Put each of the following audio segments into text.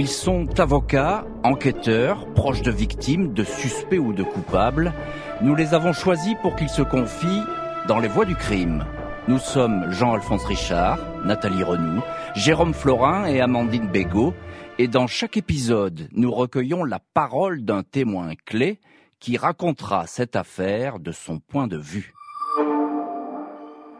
Ils sont avocats, enquêteurs, proches de victimes, de suspects ou de coupables. Nous les avons choisis pour qu'ils se confient dans les voies du crime. Nous sommes Jean-Alphonse Richard, Nathalie Renou, Jérôme Florin et Amandine Bégaud. Et dans chaque épisode, nous recueillons la parole d'un témoin clé qui racontera cette affaire de son point de vue.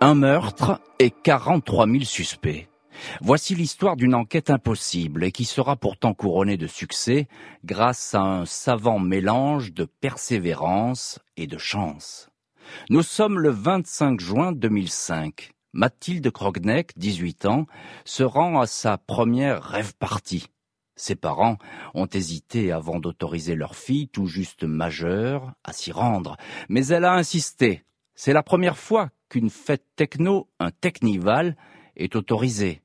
Un meurtre et 43 000 suspects. Voici l'histoire d'une enquête impossible et qui sera pourtant couronnée de succès grâce à un savant mélange de persévérance et de chance. Nous sommes le 25 juin 2005. Mathilde Krogneck, 18 ans, se rend à sa première rêve partie. Ses parents ont hésité avant d'autoriser leur fille, tout juste majeure, à s'y rendre, mais elle a insisté. C'est la première fois qu'une fête techno, un technival, est autorisée.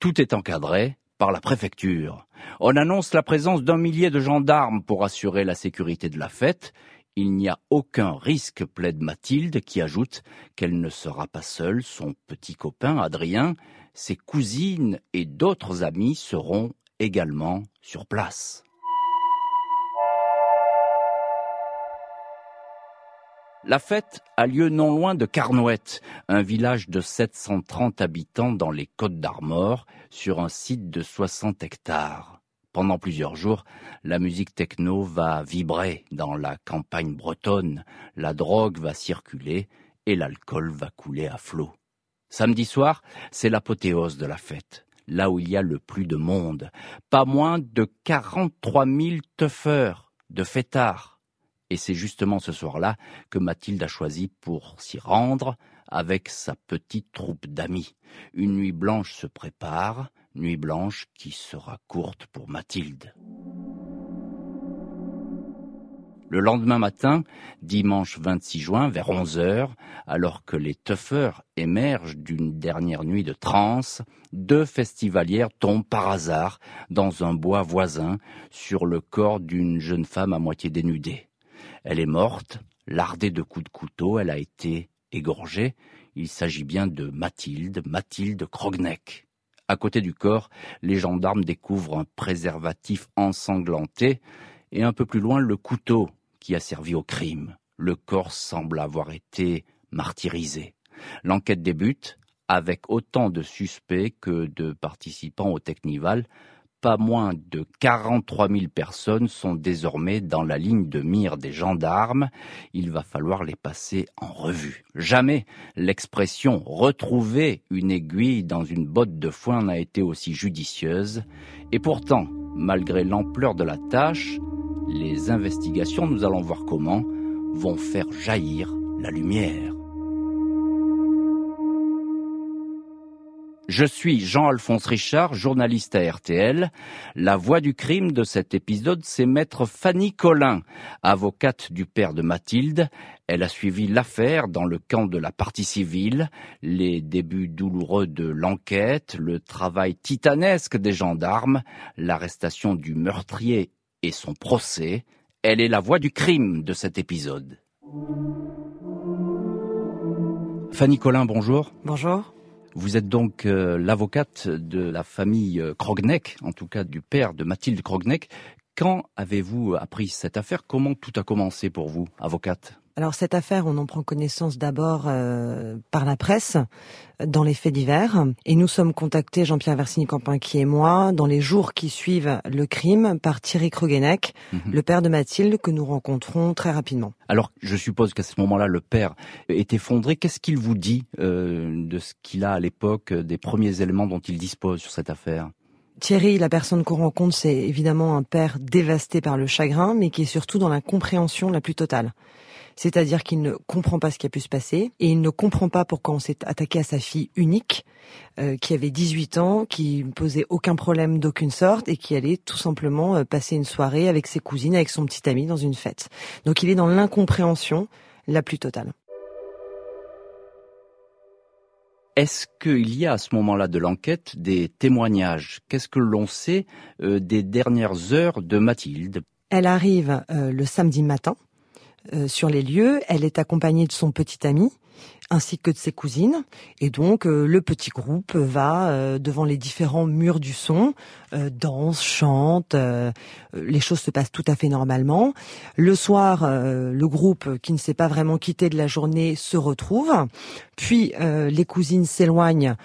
Tout est encadré par la préfecture. On annonce la présence d'un millier de gendarmes pour assurer la sécurité de la fête. Il n'y a aucun risque, plaide Mathilde, qui ajoute qu'elle ne sera pas seule. Son petit copain, Adrien, ses cousines et d'autres amis seront également sur place. La fête a lieu non loin de Carnouette, un village de 730 habitants dans les Côtes d'Armor, sur un site de 60 hectares. Pendant plusieurs jours, la musique techno va vibrer dans la campagne bretonne, la drogue va circuler et l'alcool va couler à flot. Samedi soir, c'est l'apothéose de la fête, là où il y a le plus de monde. Pas moins de 43 000 teufeurs, de fêtards et c'est justement ce soir-là que Mathilde a choisi pour s'y rendre avec sa petite troupe d'amis. Une nuit blanche se prépare, nuit blanche qui sera courte pour Mathilde. Le lendemain matin, dimanche 26 juin, vers 11 heures, alors que les tuffeurs émergent d'une dernière nuit de transe, deux festivalières tombent par hasard dans un bois voisin sur le corps d'une jeune femme à moitié dénudée. Elle est morte, lardée de coups de couteau, elle a été égorgée. Il s'agit bien de Mathilde, Mathilde Krogneck. À côté du corps, les gendarmes découvrent un préservatif ensanglanté et un peu plus loin le couteau qui a servi au crime. Le corps semble avoir été martyrisé. L'enquête débute avec autant de suspects que de participants au Technival pas moins de 43 000 personnes sont désormais dans la ligne de mire des gendarmes. Il va falloir les passer en revue. Jamais l'expression retrouver une aiguille dans une botte de foin n'a été aussi judicieuse. Et pourtant, malgré l'ampleur de la tâche, les investigations, nous allons voir comment, vont faire jaillir la lumière. Je suis Jean-Alphonse Richard, journaliste à RTL. La voix du crime de cet épisode, c'est maître Fanny Collin, avocate du père de Mathilde. Elle a suivi l'affaire dans le camp de la partie civile, les débuts douloureux de l'enquête, le travail titanesque des gendarmes, l'arrestation du meurtrier et son procès. Elle est la voix du crime de cet épisode. Fanny Collin, bonjour. Bonjour. Vous êtes donc euh, l'avocate de la famille euh, Krogneck, en tout cas du père de Mathilde Krogneck. Quand avez-vous appris cette affaire? Comment tout a commencé pour vous, avocate? Alors cette affaire, on en prend connaissance d'abord euh, par la presse, dans les faits divers, et nous sommes contactés, Jean-Pierre Versini-Campin qui et moi, dans les jours qui suivent le crime, par Thierry Krogenek, mhm. le père de Mathilde, que nous rencontrons très rapidement. Alors je suppose qu'à ce moment-là, le père est effondré. Qu'est-ce qu'il vous dit euh, de ce qu'il a à l'époque, des premiers éléments dont il dispose sur cette affaire? Thierry, la personne qu'on rencontre, c'est évidemment un père dévasté par le chagrin, mais qui est surtout dans la compréhension la plus totale c'est-à-dire qu'il ne comprend pas ce qui a pu se passer et il ne comprend pas pourquoi on s'est attaqué à sa fille unique, euh, qui avait 18 ans, qui ne posait aucun problème d'aucune sorte et qui allait tout simplement euh, passer une soirée avec ses cousines, avec son petit ami dans une fête. Donc il est dans l'incompréhension la plus totale. Est-ce qu'il y a à ce moment-là de l'enquête des témoignages? Qu'est-ce que l'on sait euh, des dernières heures de Mathilde? Elle arrive le samedi matin euh, sur les lieux. Elle est accompagnée de son petit ami ainsi que de ses cousines. Et donc euh, le petit groupe va euh, devant les différents murs du son, euh, danse, chante, les choses se passent tout à fait normalement. Le soir, le groupe qui ne s'est pas vraiment quitté de la journée se retrouve, puis les cousines s'éloignent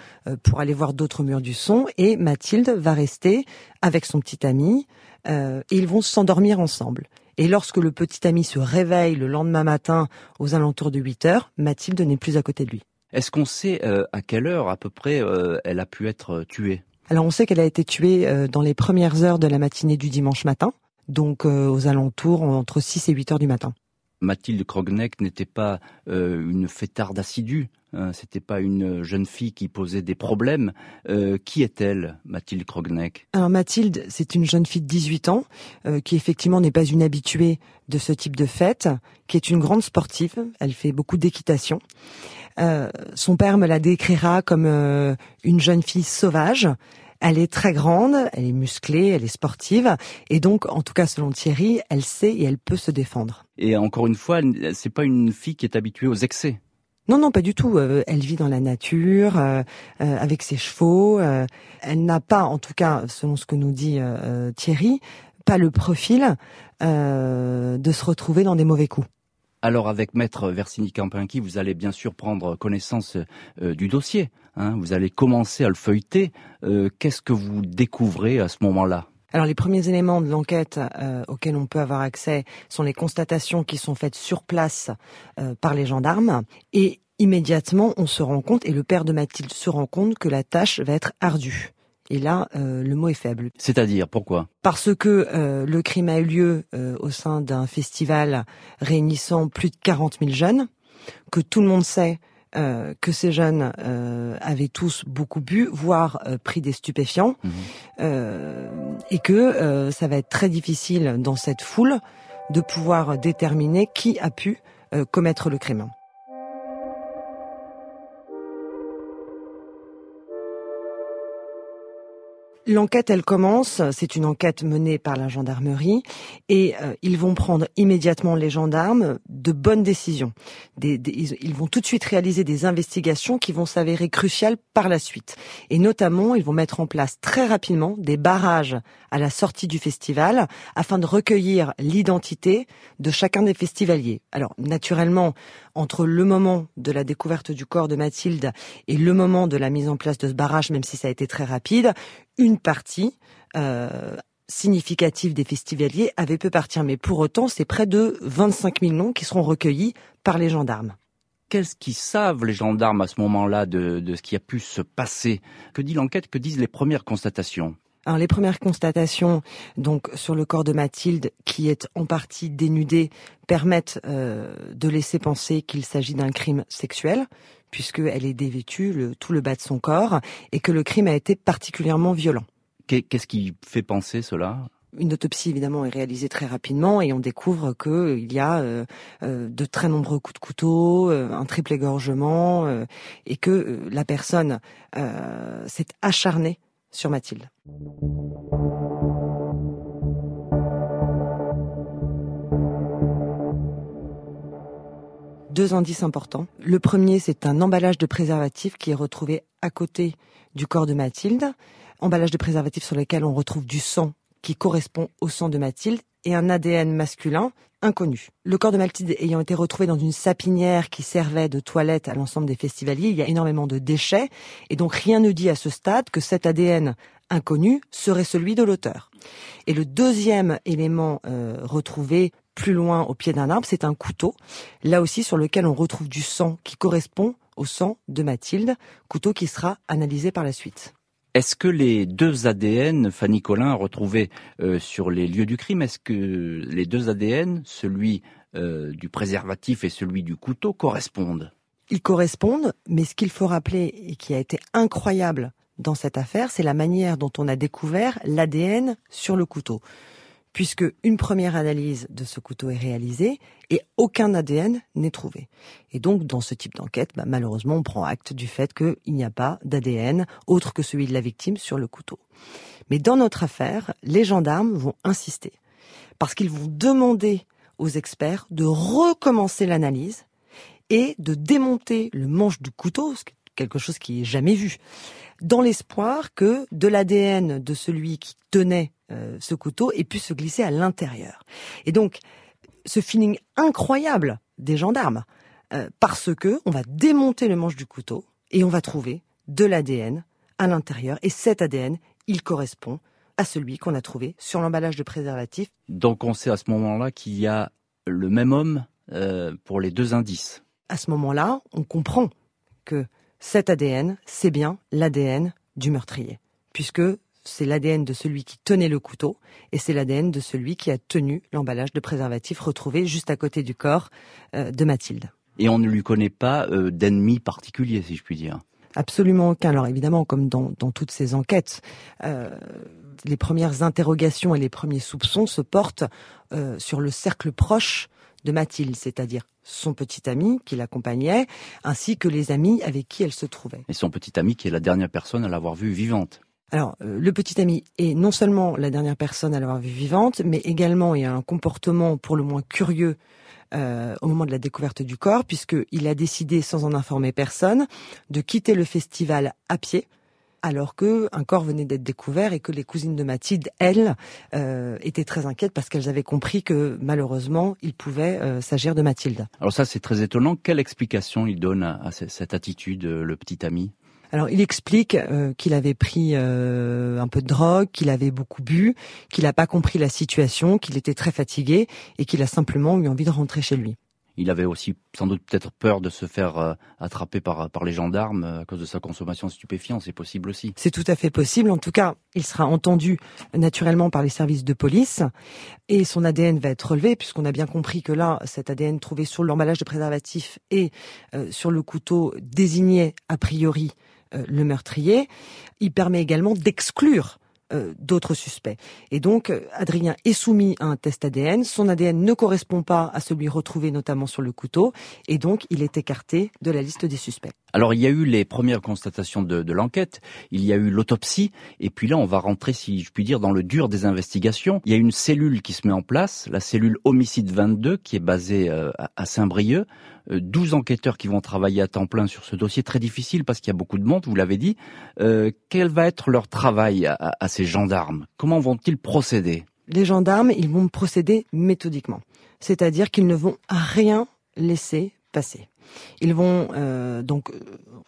pour aller voir d'autres murs du son et Mathilde va rester avec son petit ami et ils vont s'endormir ensemble. Et lorsque le petit ami se réveille le lendemain matin aux alentours de 8 heures, Mathilde n'est plus à côté de lui. Est-ce qu'on sait euh, à quelle heure à peu près euh, elle a pu être euh, tuée? Alors on sait qu'elle a été tuée dans les premières heures de la matinée du dimanche matin, donc aux alentours entre 6 et 8 heures du matin. Mathilde Krogneck n'était pas une fêtarde assidue. Hein, c'était pas une jeune fille qui posait des problèmes. Euh, qui est-elle, Mathilde Krogneck? Alors Mathilde, c'est une jeune fille de 18 ans euh, qui effectivement n'est pas une habituée de ce type de fête, qui est une grande sportive. Elle fait beaucoup d'équitation. Euh, son père me la décrira comme une jeune fille sauvage. Elle est très grande, elle est musclée, elle est sportive, et donc, en tout cas selon Thierry, elle sait et elle peut se défendre. Et encore une fois, c'est pas une fille qui est habituée aux excès. Non, non, pas du tout. Euh, elle vit dans la nature, euh, euh, avec ses chevaux. elle n'a pas, en tout cas, selon ce que nous dit Thierry, pas le profil de se retrouver dans des mauvais coups. Alors avec Maître Versini Campinki, vous allez bien sûr prendre connaissance du dossier. Hein. vous allez commencer à le feuilleter. Qu'est-ce que vous découvrez à ce moment-là? Alors les premiers éléments de l'enquête euh, auxquels on peut avoir accès sont les constatations qui sont faites sur place euh, par les gendarmes et immédiatement on se rend compte et le père de Mathilde se rend compte que la tâche va être ardue. Et là, euh, le mot est faible. C'est-à-dire, pourquoi? Parce que le crime a eu lieu au sein d'un festival réunissant plus de 40 000 jeunes, que tout le monde sait euh, que ces jeunes euh, avaient tous beaucoup bu, voire euh, pris des stupéfiants, mhm. et que ça va être très difficile dans cette foule de pouvoir déterminer qui a pu commettre le crime. L'enquête, elle commence. C'est une enquête menée par la gendarmerie et euh, ils vont prendre immédiatement les gendarmes de bonnes décisions. ils vont tout de suite réaliser des investigations qui vont s'avérer cruciales par la suite. Et notamment, ils vont mettre en place très rapidement des barrages à la sortie du festival afin de recueillir l'identité de chacun des festivaliers. Alors, naturellement, entre le moment de la découverte du corps de Mathilde et le moment de la mise en place de ce barrage, même si ça a été très rapide, une partie euh, significative des festivaliers avait pu partir. Mais pour autant, c'est près de 25 000 noms qui seront recueillis par les gendarmes. Qu'est-ce qu'ils savent les gendarmes à ce moment-là de, de ce qui a pu se passer? Que dit l'enquête? Que disent les premières constatations? Alors les premières constatations donc sur le corps de Mathilde qui est en partie dénudé permettent euh, de laisser penser qu'il s'agit d'un crime sexuel puisqu'elle est dévêtue le, tout le bas de son corps et que le crime a été particulièrement violent. Qu'est-ce qui fait penser cela? Une autopsie évidemment est réalisée très rapidement et on découvre qu'il y a euh, euh, de très nombreux coups de couteau, un triple égorgement et que la personne s'est acharnée sur Mathilde. Deux indices importants. Le premier, c'est un emballage de préservatif qui est retrouvé à côté du corps de Mathilde. Emballage de préservatif sur lequel on retrouve du sang qui correspond au sang de Mathilde et un ADN masculin inconnu. Le corps de Mathilde ayant été retrouvé dans une sapinière qui servait de toilette à l'ensemble des festivaliers, il y a énormément de déchets et donc rien ne dit à ce stade que cet ADN inconnu serait celui de l'auteur. Et le deuxième élément euh, retrouvé plus loin au pied d'un arbre, c'est un couteau, là aussi sur lequel on retrouve du sang qui correspond au sang de Mathilde, couteau qui sera analysé par la suite. Est-ce que les deux ADN, Fanny Collin, retrouvés euh, sur les lieux du crime, est-ce que les deux ADN, celui euh, du préservatif et celui du couteau, correspondent? Ils correspondent, mais ce qu'il faut rappeler et qui a été incroyable dans cette affaire, c'est la manière dont on a découvert l'ADN sur le couteau puisque une première analyse de ce couteau est réalisée et aucun ADN n'est trouvé. Et donc, dans ce type d'enquête, bah, malheureusement, on prend acte du fait qu'il n'y a pas d'ADN autre que celui de la victime sur le couteau. Mais dans notre affaire, les gendarmes vont insister, parce qu'ils vont demander aux experts de recommencer l'analyse et de démonter le manche du couteau, quelque chose qui est jamais vu, dans l'espoir que de l'ADN de celui qui tenait euh, ce couteau ait pu se glisser à l'intérieur. Et donc, ce feeling incroyable des gendarmes, euh, parce que on va démonter le manche du couteau et on va trouver de l'ADN à l'intérieur, et cet ADN, il correspond à celui qu'on a trouvé sur l'emballage de préservatif. Donc on sait à ce moment-là qu'il y a le même homme euh, pour les deux indices. À ce moment-là, on comprend que cet ADN, c'est bien l'ADN du meurtrier, puisque c'est l'ADN de celui qui tenait le couteau et c'est l'ADN de celui qui a tenu l'emballage de préservatif retrouvé juste à côté du corps euh, de Mathilde. Et on ne lui connaît pas euh, d'ennemi particulier, si je puis dire. Absolument aucun. Alors évidemment, comme dans, toutes ces enquêtes, euh, les premières interrogations et les premiers soupçons se portent sur le cercle proche de Mathilde, c'est-à-dire son petit ami qui l'accompagnait, ainsi que les amis avec qui elle se trouvait. Et son petit ami qui est la dernière personne à l'avoir vue vivante. Alors, euh, le petit ami est non seulement la dernière personne à l'avoir vue vivante, mais également il a un comportement pour le moins curieux euh, au moment de la découverte du corps, puisqu'il a décidé, sans en informer personne, de quitter le festival à pied, alors que un corps venait d'être découvert et que les cousines de Mathilde, elles, euh, étaient très inquiètes parce qu'elles avaient compris que malheureusement, il pouvait s'agir de Mathilde. Alors ça, c'est très étonnant. Quelle explication il donne à cette attitude, le petit ami? Alors il explique euh, qu'il avait pris euh, un peu de drogue, qu'il avait beaucoup bu, qu'il n'a pas compris la situation, qu'il était très fatigué et qu'il a simplement eu envie de rentrer chez lui. Il avait aussi sans doute peut-être peur de se faire euh, attraper par, par les gendarmes à cause de sa consommation de stupéfiants, c'est possible aussi. C'est tout à fait possible. En tout cas, il sera entendu naturellement par les services de police et son ADN va être relevé puisqu'on a bien compris que là, cet ADN trouvé sur l'emballage de préservatif et sur le couteau désigné a priori euh, le meurtrier. Il permet également d'exclure euh, d'autres suspects. Et donc, euh, Adrien est soumis à un test ADN. Son ADN ne correspond pas à celui retrouvé notamment sur le couteau. Et donc, il est écarté de la liste des suspects. Alors, il y a eu les premières constatations de, l'enquête. Il y a eu l'autopsie. Et puis là, on va rentrer, si je puis dire, dans le dur des investigations. Il y a une cellule qui se met en place, la cellule homicide 22, qui est basée à Saint-Brieuc. 12 enquêteurs qui vont travailler à temps plein sur ce dossier très difficile parce qu'il y a beaucoup de monde, vous l'avez dit. Euh, quel va être leur travail à, ces gendarmes Comment vont-ils procéder? Les gendarmes, ils vont procéder méthodiquement. C'est-à-dire qu'ils ne vont rien laisser passer. Ils vont euh, donc, euh,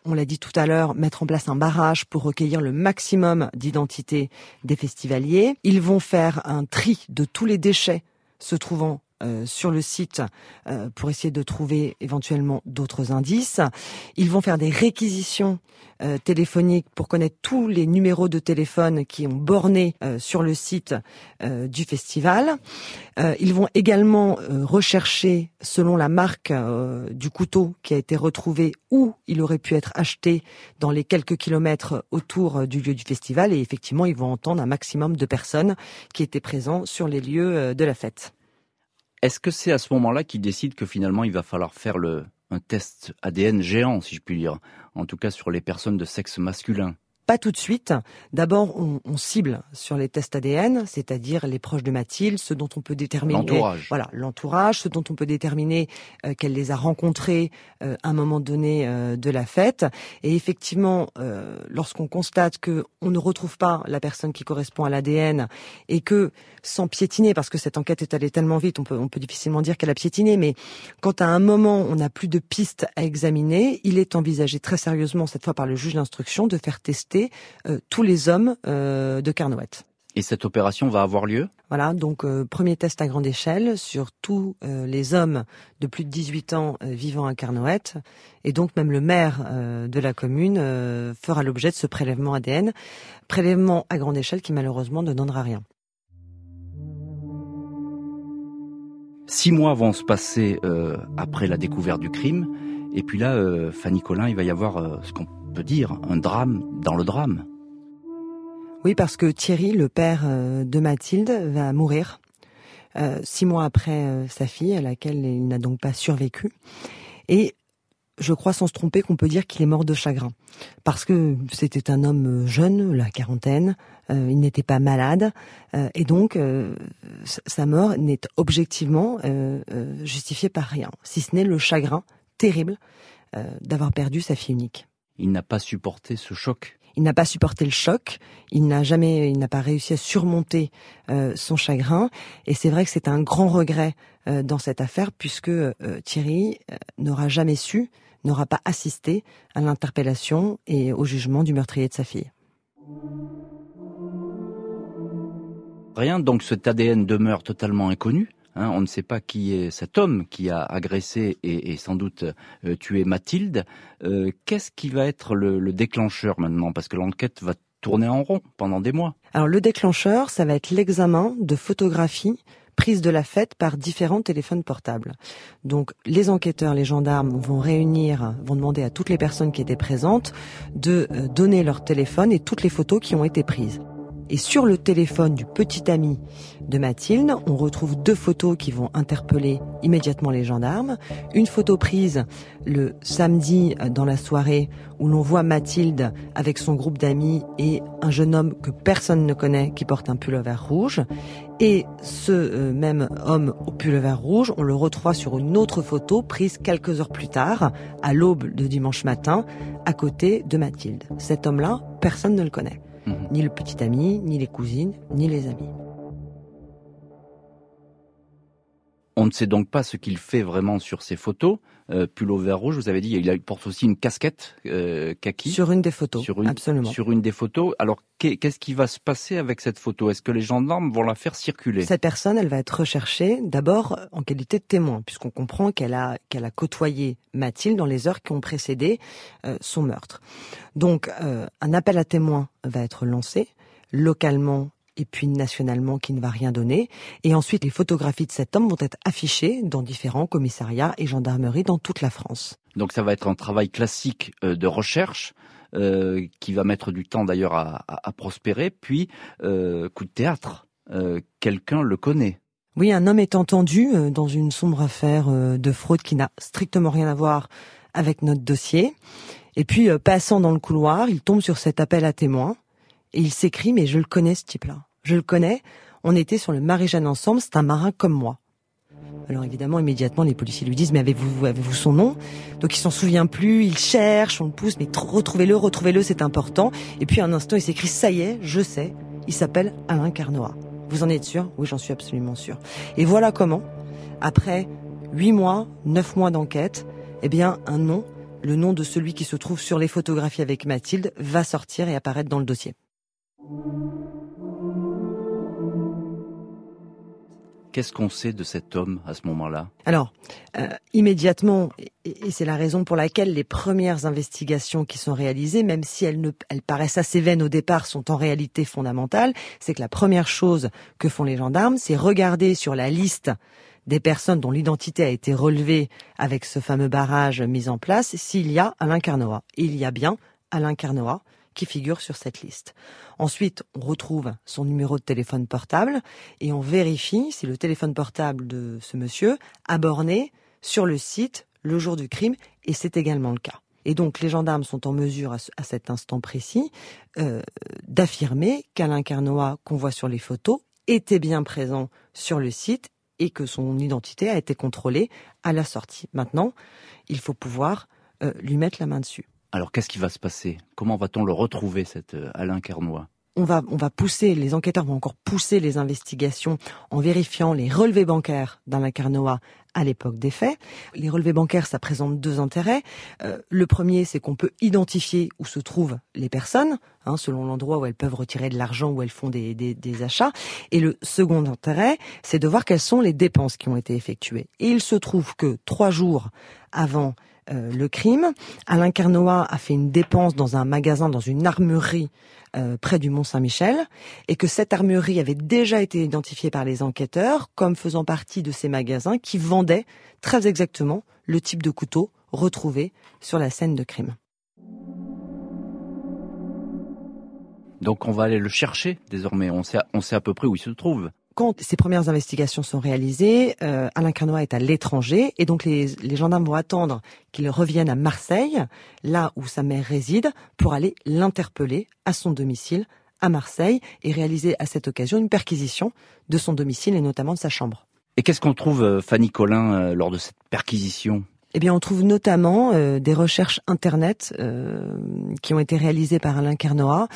on l'a dit tout à l'heure, mettre en place un barrage pour recueillir le maximum d'identités des festivaliers. Ils vont faire un tri de tous les déchets se trouvant euh, sur le site euh, pour essayer de trouver éventuellement d'autres indices. Ils vont faire des réquisitions euh, téléphoniques pour connaître tous les numéros de téléphone qui ont borné sur le site du festival. ils vont également rechercher, selon la marque du couteau qui a été retrouvé, où il aurait pu être acheté dans les quelques kilomètres autour du lieu du festival. Et effectivement, ils vont entendre un maximum de personnes qui étaient présents sur les lieux de la fête. Est-ce que c'est à ce moment-là qu'il décide que finalement il va falloir faire le, un test ADN géant, si je puis dire, en tout cas sur les personnes de sexe masculin? Pas tout de suite. D'abord, on, cible sur les tests ADN, c'est-à-dire les proches de Mathilde, ceux dont on peut déterminer l'entourage. Voilà, l'entourage, ceux dont on peut déterminer euh, qu'elle les a rencontrés euh, à un moment donné euh, de la fête. Et effectivement, lorsqu'on constate que on ne retrouve pas la personne qui correspond à l'ADN et que sans piétiner, parce que cette enquête est allée tellement vite, on peut, on peut difficilement dire qu'elle a piétiné, mais quand à un moment on n'a plus de pistes à examiner, il est envisagé très sérieusement cette fois par le juge d'instruction de faire tester euh, tous les hommes euh, de Carnouët. Et cette opération va avoir lieu? Voilà, donc euh, premier test à grande échelle sur tous les hommes de plus de 18 ans vivant à Carnoët. Et donc même le maire de la commune fera l'objet de ce prélèvement ADN. Prélèvement à grande échelle qui malheureusement ne donnera rien. Six mois vont se passer après la découverte du crime. Et puis là, Fanny Collin, il va y avoir ce qu'on peut dire, un drame dans le drame. Oui, parce que Thierry, le père euh, de Mathilde, va mourir euh, six mois après euh, sa fille, à laquelle il n'a donc pas survécu. Et je crois sans se tromper qu'on peut dire qu'il est mort de chagrin. Parce que c'était un homme jeune, la quarantaine, il n'était pas malade, et donc sa mort n'est objectivement justifiée par rien, si ce n'est le chagrin terrible d'avoir perdu sa fille unique. Il n'a pas supporté ce choc. Il n'a pas supporté le choc. Il n'a jamais, il n'a pas réussi à surmonter son chagrin. Et c'est vrai que c'est un grand regret dans cette affaire puisque Thierry n'aura jamais su, n'aura pas assisté à l'interpellation et au jugement du meurtrier de sa fille. Rien, donc cet ADN demeure totalement inconnu. Hein, on ne sait pas qui est cet homme qui a agressé et, sans doute euh, tué Mathilde. Euh, qu'est-ce qui va être le, déclencheur maintenant? Parce que l'enquête va tourner en rond pendant des mois. Alors le déclencheur, ça va être l'examen de photographies prises de la fête par différents téléphones portables. Donc les enquêteurs, les gendarmes vont réunir, vont demander à toutes les personnes qui étaient présentes de euh, donner leur téléphone et toutes les photos qui ont été prises. Et sur le téléphone du petit ami de Mathilde, on retrouve deux photos qui vont interpeller immédiatement les gendarmes. Une photo prise le samedi euh, dans la soirée où l'on voit Mathilde avec son groupe d'amis et un jeune homme que personne ne connaît qui porte un pullover rouge. Et ce euh, même homme au pullover rouge, on le retrouve sur une autre photo prise quelques heures plus tard, à l'aube de dimanche matin, à côté de Mathilde. Cet homme-là, personne ne le connaît. Mhm. Ni le petit ami, ni les cousines, ni les amis. On ne sait donc pas ce qu'il fait vraiment sur ces photos. Euh, pull au vert rouge, vous avez dit, il porte aussi une casquette euh, kaki. Sur une des photos, sur une, absolument. Sur une des photos. Alors, qu'est-ce qui va se passer avec cette photo? Est-ce que les gendarmes vont la faire circuler? Cette personne, elle va être recherchée d'abord en qualité de témoin, puisqu'on comprend qu'elle a, qu'elle a côtoyé Mathilde dans les heures qui ont précédé euh, son meurtre. Donc, euh, un appel à témoins va être lancé localement et puis nationalement qui ne va rien donner. Et ensuite, les photographies de cet homme vont être affichées dans différents commissariats et gendarmeries dans toute la France. Donc ça va être un travail classique euh, de recherche euh, qui va mettre du temps d'ailleurs à, prospérer. Puis, euh, coup de théâtre, quelqu'un le connaît. Oui, un homme est entendu dans une sombre affaire de fraude qui n'a strictement rien à voir avec notre dossier. Et puis, passant dans le couloir, il tombe sur cet appel à témoins et il s'écrit, mais je le connais ce type-là. Je le connais. On était sur le Marie-Jeanne ensemble. C'est un marin comme moi. Alors évidemment, immédiatement, les policiers lui disent, mais avez-vous avez-vous son nom? Donc il s'en souvient plus, il cherche, on le pousse, mais retrouvez-le, retrouvez-le, c'est important. Et puis un instant, il s'écrit, ça y est, je sais, il s'appelle Alain Carnoa. Vous en êtes sûr? Oui, j'en suis absolument sûr. Et voilà comment, après huit mois, neuf mois d'enquête, eh bien, un nom, le nom de celui qui se trouve sur les photographies avec Mathilde, va sortir et apparaître dans le dossier. Qu'est-ce qu'on sait de cet homme à ce moment-là? Alors, euh, immédiatement, et, c'est la raison pour laquelle les premières investigations qui sont réalisées, même si elles, paraissent assez vaines au départ, sont en réalité fondamentales, c'est que la première chose que font les gendarmes, c'est regarder sur la liste des personnes dont l'identité a été relevée avec ce fameux barrage mis en place s'il y a Alain Carnoa. Et il y a bien Alain Carnoa qui figure sur cette liste. Ensuite, on retrouve son numéro de téléphone portable et on vérifie si le téléphone portable de ce monsieur a borné sur le site le jour du crime et c'est également le cas. Et donc les gendarmes sont en mesure à, cet instant précis euh, d'affirmer qu'Alain Carnoa qu'on voit sur les photos était bien présent sur le site et que son identité a été contrôlée à la sortie. Maintenant, il faut pouvoir euh, lui mettre la main dessus. Alors qu'est-ce qui va se passer? Comment va-t-on le retrouver, cet euh, Alain Carnois on va, on va pousser, les enquêteurs vont encore pousser les investigations en vérifiant les relevés bancaires d'Alain Carnoa à l'époque des faits. Les relevés bancaires, ça présente deux intérêts. Euh, le premier, c'est qu'on peut identifier où se trouvent les personnes, hein, selon l'endroit où elles peuvent retirer de l'argent, où elles font des, des, des achats. Et le second intérêt, c'est de voir quelles sont les dépenses qui ont été effectuées. Et il se trouve que trois jours avant euh, le crime. Alain Carnoa a fait une dépense dans un magasin, dans une armurerie euh, près du Mont Saint-Michel, et que cette armurerie avait déjà été identifiée par les enquêteurs comme faisant partie de ces magasins qui vendaient très exactement le type de couteau retrouvé sur la scène de crime. Donc on va aller le chercher désormais, on sait, on sait à peu près où il se trouve quand ces premières investigations sont réalisées, euh, Alain Carnois est à l'étranger et donc les, gendarmes vont attendre qu'il revienne à Marseille, là où sa mère réside, pour aller l'interpeller à son domicile à Marseille et réaliser à cette occasion une perquisition de son domicile et notamment de sa chambre. Et qu'est-ce qu'on trouve, euh, Fanny Collin, euh, lors de cette perquisition? Eh bien, on trouve notamment euh, des recherches internet euh, qui ont été réalisées par Alain Carnoa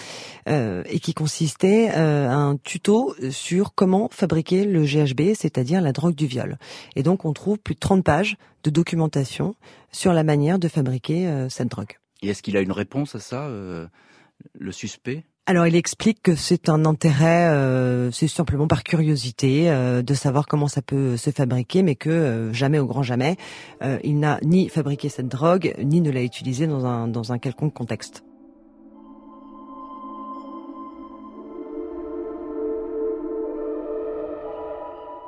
euh, et qui consistaient à un tuto sur comment fabriquer le GHB, c'est-à-dire la drogue du viol. Et donc, on trouve plus de 30 pages de documentation sur la manière de fabriquer cette drogue. Et est-ce qu'il a une réponse à ça, le suspect? Alors il explique que c'est un intérêt, euh, c'est simplement par curiosité euh, de savoir comment ça peut se fabriquer, mais que euh, jamais au grand jamais, il n'a ni fabriqué cette drogue, ni ne l'a utilisée dans un, dans un quelconque contexte.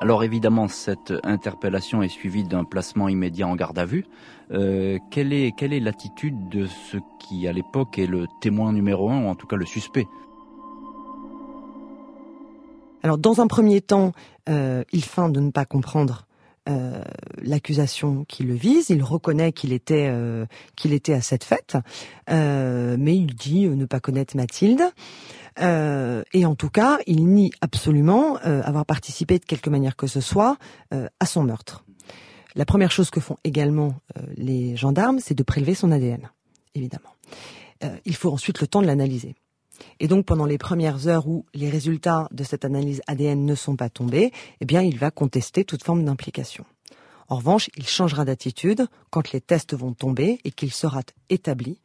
Alors évidemment, cette interpellation est suivie d'un placement immédiat en garde à vue. Euh, quelle est quelle est l'attitude de ce qui, à l'époque, est le témoin numéro un, ou en tout cas le suspect? Alors, dans un premier temps, euh, il feint de ne pas comprendre euh, l'accusation qui le vise. Il reconnaît qu'il était qu'il était à cette fête, mais il dit ne pas connaître Mathilde. Euh, et en tout cas, il nie absolument euh, avoir participé de quelque manière que ce soit euh, à son meurtre. La première chose que font également les gendarmes, c'est de prélever son ADN, évidemment. il faut ensuite le temps de l'analyser. Et donc pendant les premières heures où les résultats de cette analyse ADN ne sont pas tombés, eh bien il va contester toute forme d'implication. En revanche, il changera d'attitude quand les tests vont tomber et qu'il sera établi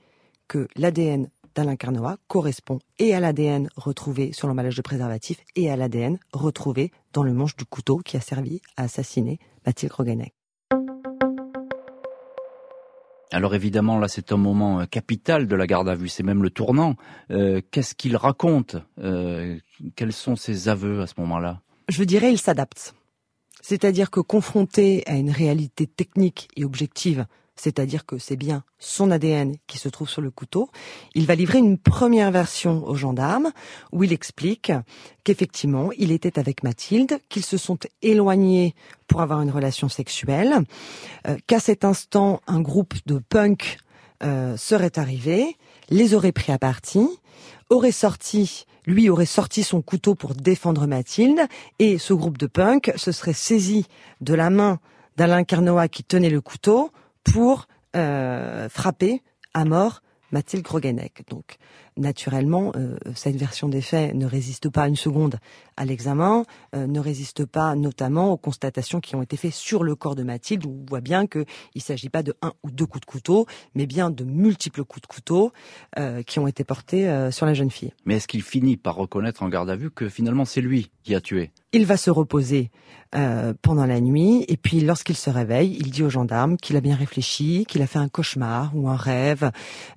que l'ADN d'Alain Carnoa correspond et à l'ADN retrouvé sur l'emballage de préservatif et à l'ADN retrouvé dans le manche du couteau qui a servi à assassiner Mathilde Roganek. Alors évidemment, là, c'est un moment euh, capital de la garde à vue, c'est même le tournant. Euh, qu'est-ce qu'il raconte euh, Quels sont ses aveux à ce moment-là? Je dirais, il s'adapte. C'est-à-dire que confronté à une réalité technique et objective c'est-à-dire que c'est bien son ADN qui se trouve sur le couteau. Il va livrer une première version aux gendarmes où il explique qu'effectivement, il était avec Mathilde, qu'ils se sont éloignés pour avoir une relation sexuelle, euh, qu'à cet instant, un groupe de punk euh, serait arrivé, les aurait pris à partie, aurait sorti lui aurait sorti son couteau pour défendre Mathilde et ce groupe de punk se serait saisi de la main d'Alain Carnoa qui tenait le couteau pour euh, frapper à mort Mathilde Grogenek. Donc, naturellement, euh, cette version des faits ne résiste pas une seconde à l'examen, euh, ne résiste pas notamment aux constatations qui ont été faites sur le corps de Mathilde, où on voit bien qu'il ne s'agit pas de un ou deux coups de couteau, mais bien de multiples coups de couteau qui ont été portés sur la jeune fille. Mais est-ce qu'il finit par reconnaître en garde à vue que finalement c'est lui qui a tué? Il va se reposer euh, pendant la nuit. Et puis lorsqu'il se réveille, il dit aux gendarmes qu'il a bien réfléchi, qu'il a fait un cauchemar ou un rêve,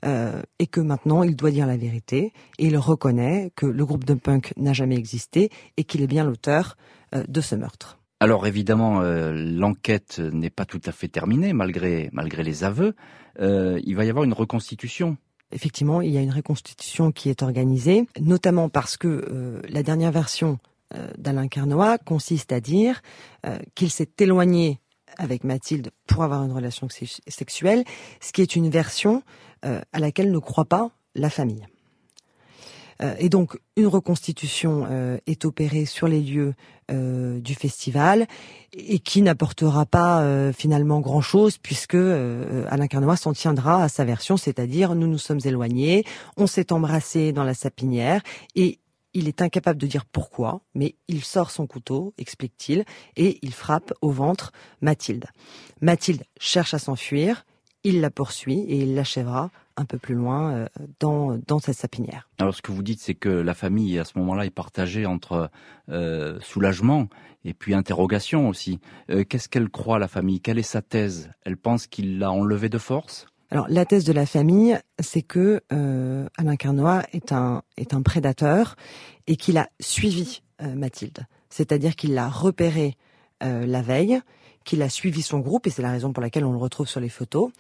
euh, et que maintenant il doit dire la vérité. Et il reconnaît que le groupe de punk n'a jamais existé et qu'il est bien l'auteur euh, de ce meurtre. Alors évidemment, l'enquête n'est pas tout à fait terminée malgré malgré les aveux. il va y avoir une reconstitution effectivement, il y a une reconstitution qui est organisée, notamment parce que la dernière version euh, d'Alain Carnois consiste à dire euh, qu'il s'est éloigné avec Mathilde pour avoir une relation sexuelle, ce qui est une version euh, à laquelle ne croit pas la famille. Et donc une reconstitution est opérée sur les lieux du festival et qui n'apportera pas finalement grand-chose puisque Alain Carnois s'en tiendra à sa version, c'est-à-dire nous nous sommes éloignés, on s'est embrassé dans la sapinière et il est incapable de dire pourquoi, mais il sort son couteau, explique-t-il, et il frappe au ventre Mathilde. Mathilde cherche à s'enfuir, il la poursuit et il l'achèvera un peu plus loin euh, dans, dans cette sapinière. Alors ce que vous dites, c'est que la famille à ce moment-là est partagée entre euh, soulagement et puis interrogation aussi. Euh, qu'est-ce qu'elle croit la famille? Quelle est sa thèse? Elle pense qu'il l'a enlevé de force? Alors la thèse de la famille, c'est que euh, Alain Carnois est un est un prédateur et qu'il a suivi Mathilde, c'est-à-dire qu'il l'a repéré euh, la veille, qu'il a suivi son groupe et c'est la raison pour laquelle on le retrouve sur les photos.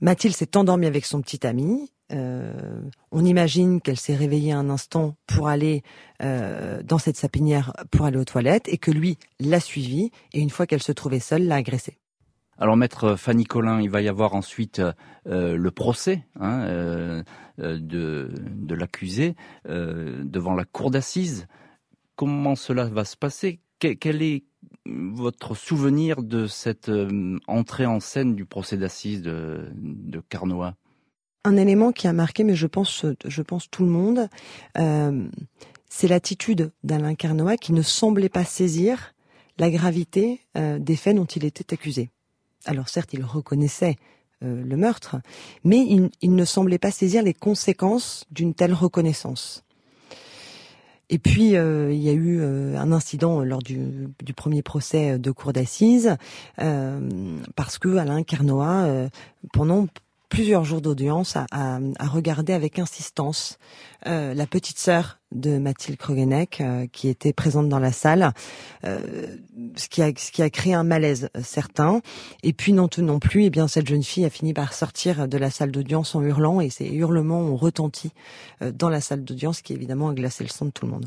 Mathilde s'est endormie avec son petit ami. on imagine qu'elle s'est réveillée un instant pour aller dans cette sapinière pour aller aux toilettes et que lui l'a suivie et une fois qu'elle se trouvait seule l'a agressée. Alors maître Fanny Collin, il va y avoir ensuite euh, le procès hein, euh, euh, de, de l'accusé devant la cour d'assises. Comment cela va se passer? Votre souvenir de cette euh, entrée en scène du procès d'assises de, de Carnois? Un élément qui a marqué, mais je pense, je pense tout le monde, euh, c'est l'attitude d'Alain Carnois qui ne semblait pas saisir la gravité euh, des faits dont il était accusé. Alors certes, il reconnaissait le meurtre, mais il, ne semblait pas saisir les conséquences d'une telle reconnaissance. Et puis euh, il y a eu euh, un incident lors du, du, premier procès de cour d'assises euh, parce que Alain Carnoat, pendant plusieurs jours d'audience, a, a, regardé avec insistance euh, la petite sœur de Mathilde Krogenek euh, qui était présente dans la salle, euh, ce, qui a, ce créé un malaise certain. Et puis non, plus, eh bien cette jeune fille a fini par sortir de la salle d'audience en hurlant et ces hurlements ont retenti dans la salle d'audience, qui évidemment a glacé le sang de tout le monde.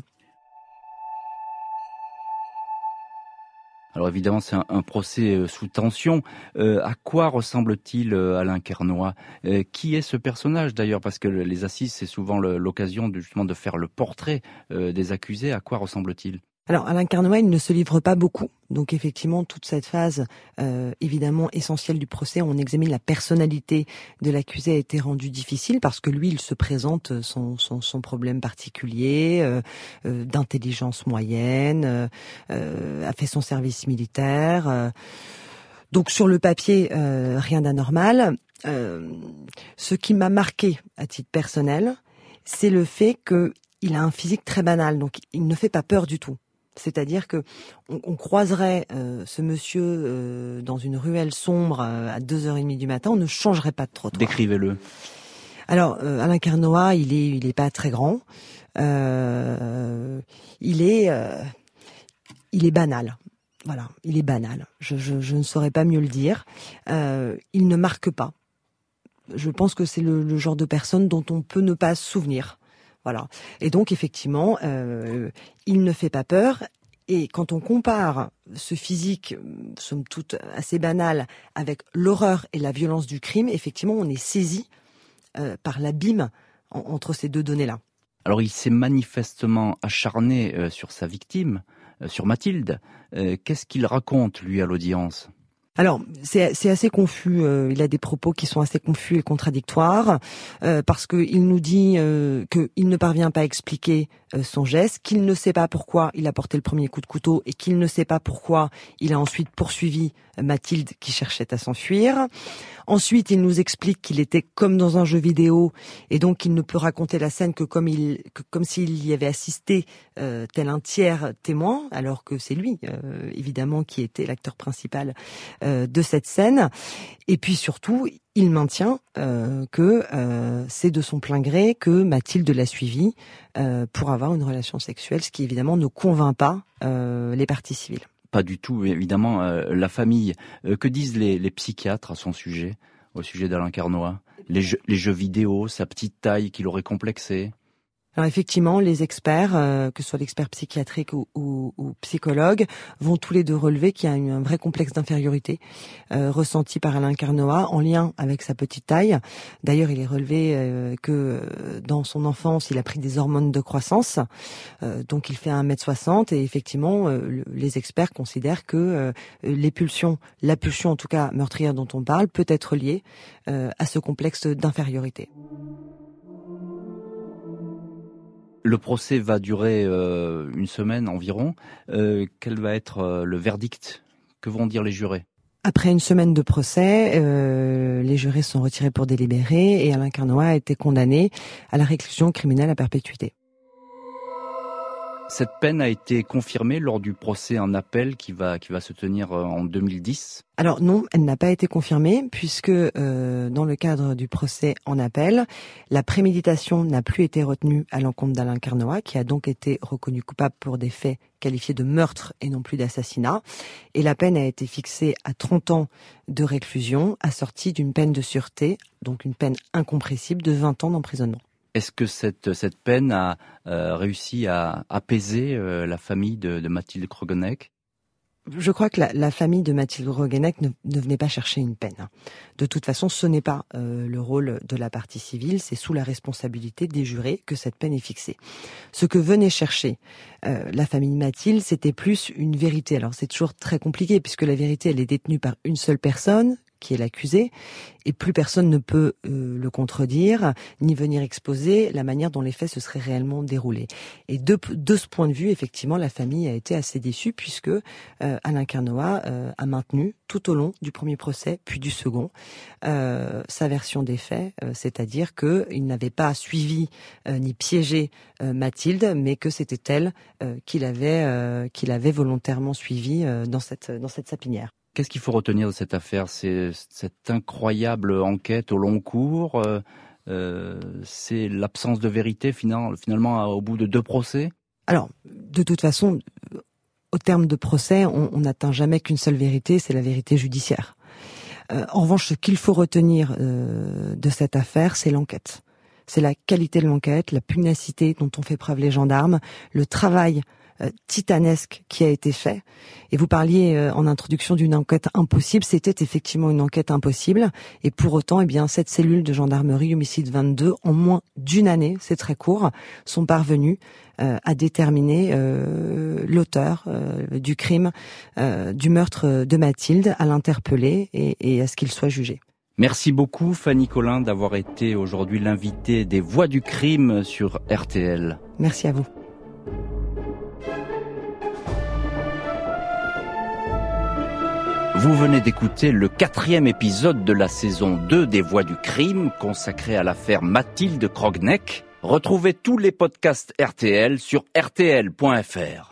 Alors évidemment, c'est un, procès euh, sous tension. Euh, à quoi ressemble-t-il euh, Alain Kernois? Euh, Qui est ce personnage d'ailleurs? Parce que les assises, c'est souvent l'occasion justement de faire le portrait euh, des accusés. À quoi ressemble-t-il? Alors Alain Carnoët, il ne se livre pas beaucoup. Donc effectivement, toute cette phase euh, évidemment essentielle du procès, on examine la personnalité de l'accusé a été rendue difficile parce que lui, il se présente son, son, son problème particulier, euh, euh, d'intelligence moyenne, euh, a fait son service militaire. Euh. donc sur le papier, euh, rien d'anormal. ce qui m'a marqué à titre personnel, c'est le fait qu'il a un physique très banal, donc il ne fait pas peur du tout. C'est-à-dire que on, on croiserait euh, ce monsieur euh, dans une ruelle sombre euh, à 2h30 du matin, on ne changerait pas de trottoir. Décrivez-le. Alors, euh, Alain Carnoat, il est, il est pas très grand. Il est, il est banal. Voilà, il est banal. Je, je, je ne saurais pas mieux le dire. il ne marque pas. Je pense que c'est le, le genre de personne dont on peut ne pas se souvenir. Et donc effectivement, euh, il ne fait pas peur. Et quand on compare ce physique, somme toute assez banal, avec l'horreur et la violence du crime, effectivement, on est saisi euh, par l'abîme en, entre ces deux données-là. Alors il s'est manifestement acharné euh, sur sa victime, sur Mathilde. Qu'est-ce qu'il raconte, lui, à l'audience? Alors, c'est assez confus. Euh, il a des propos qui sont assez confus et contradictoires euh, parce qu'il nous dit euh, qu'il ne parvient pas à expliquer euh, son geste, qu'il ne sait pas pourquoi il a porté le premier coup de couteau et qu'il ne sait pas pourquoi il a ensuite poursuivi Mathilde qui cherchait à s'enfuir. Ensuite, il nous explique qu'il était comme dans un jeu vidéo et donc il ne peut raconter la scène que comme il, que comme s'il y avait assisté euh, tel un tiers témoin, alors que c'est lui, euh, évidemment, qui était l'acteur principal euh, de cette scène. Et puis surtout, il maintient euh, que euh, c'est de son plein gré que Mathilde l'a suivi euh, pour avoir une relation sexuelle, ce qui évidemment ne convainc pas les parties civiles pas du tout, évidemment, euh, la famille. Euh, que disent les, psychiatres à son sujet, au sujet d'Alain Carnois? Les les jeux vidéo, sa petite taille qui l'aurait complexé alors effectivement, les experts, euh, que ce soit l'expert psychiatrique ou, psychologue, vont tous les deux relever qu'il y a eu un vrai complexe d'infériorité euh, ressenti par Alain Carnoat en lien avec sa petite taille. D'ailleurs, il est relevé euh, que dans son enfance, il a pris des hormones de croissance, donc il fait 1m60 et effectivement, les experts considèrent que les pulsions, la pulsion en tout cas meurtrière dont on parle, peut être liée à ce complexe d'infériorité. Le procès va durer euh, une semaine environ. Euh, quel va être euh, le verdict? Que vont dire les jurés? Après une semaine de procès, les jurés sont retirés pour délibérer et Alain Carnoat a été condamné à la réclusion criminelle à perpétuité. Cette peine a été confirmée lors du procès en appel qui va, qui va se tenir en 2010 Alors non, elle n'a pas été confirmée puisque euh, dans le cadre du procès en appel, la préméditation n'a plus été retenue à l'encontre d'Alain Carnoat qui a donc été reconnu coupable pour des faits qualifiés de meurtre et non plus d'assassinat. Et la peine a été fixée à 30 ans de réclusion assortie d'une peine de sûreté, donc une peine incompressible de 20 ans d'emprisonnement. Est-ce que cette, peine a euh, réussi à apaiser euh, la famille de, de Mathilde Krogonek je crois que la, famille de Mathilde Roguenec ne, venait pas chercher une peine. De toute façon, ce n'est pas euh, le rôle de la partie civile, c'est sous la responsabilité des jurés que cette peine est fixée. Ce que venait chercher la famille Mathilde, c'était plus une vérité. Alors c'est toujours très compliqué puisque la vérité, elle est détenue par une seule personne, qui est l'accusé, et plus personne ne peut euh, le contredire, ni venir exposer la manière dont les faits se seraient réellement déroulés. Et de, ce point de vue, effectivement, la famille a été assez déçue, puisque euh, Alain Carnoa euh, a maintenu tout au long du premier procès, puis du second, sa version des faits, c'est-à-dire qu'il n'avait pas suivi ni piégé Mathilde, mais que c'était elle qu'il avait, avait volontairement suivi dans, cette, dans cette sapinière. Qu'est-ce qu'il faut retenir de cette affaire? C'est cette incroyable enquête au long cours. Euh, euh, c'est l'absence de vérité finalement au bout de deux procès? Alors, de toute façon, au terme de procès, on n'atteint jamais qu'une seule vérité, c'est la vérité judiciaire. Euh, en revanche, ce qu'il faut retenir de cette affaire, c'est l'enquête. C'est la qualité de l'enquête, la pugnacité dont ont fait preuve les gendarmes, le travail euh, titanesque qui a été fait. Et vous parliez euh, en introduction d'une enquête impossible. C'était effectivement une enquête impossible. Et pour autant, eh bien, cette cellule de gendarmerie homicide 22, en moins d'une année, c'est très court, sont parvenus euh, à déterminer l'auteur du crime, du meurtre de Mathilde, à l'interpeller et, et à ce qu'il soit jugé. Merci beaucoup Fanny Collin d'avoir été aujourd'hui l'invité des Voix du crime sur RTL. Merci à vous. Vous venez d'écouter le quatrième épisode de la saison 2 des Voix du crime consacré à l'affaire Mathilde Krogneck. Retrouvez tous les podcasts RTL sur rtl.fr.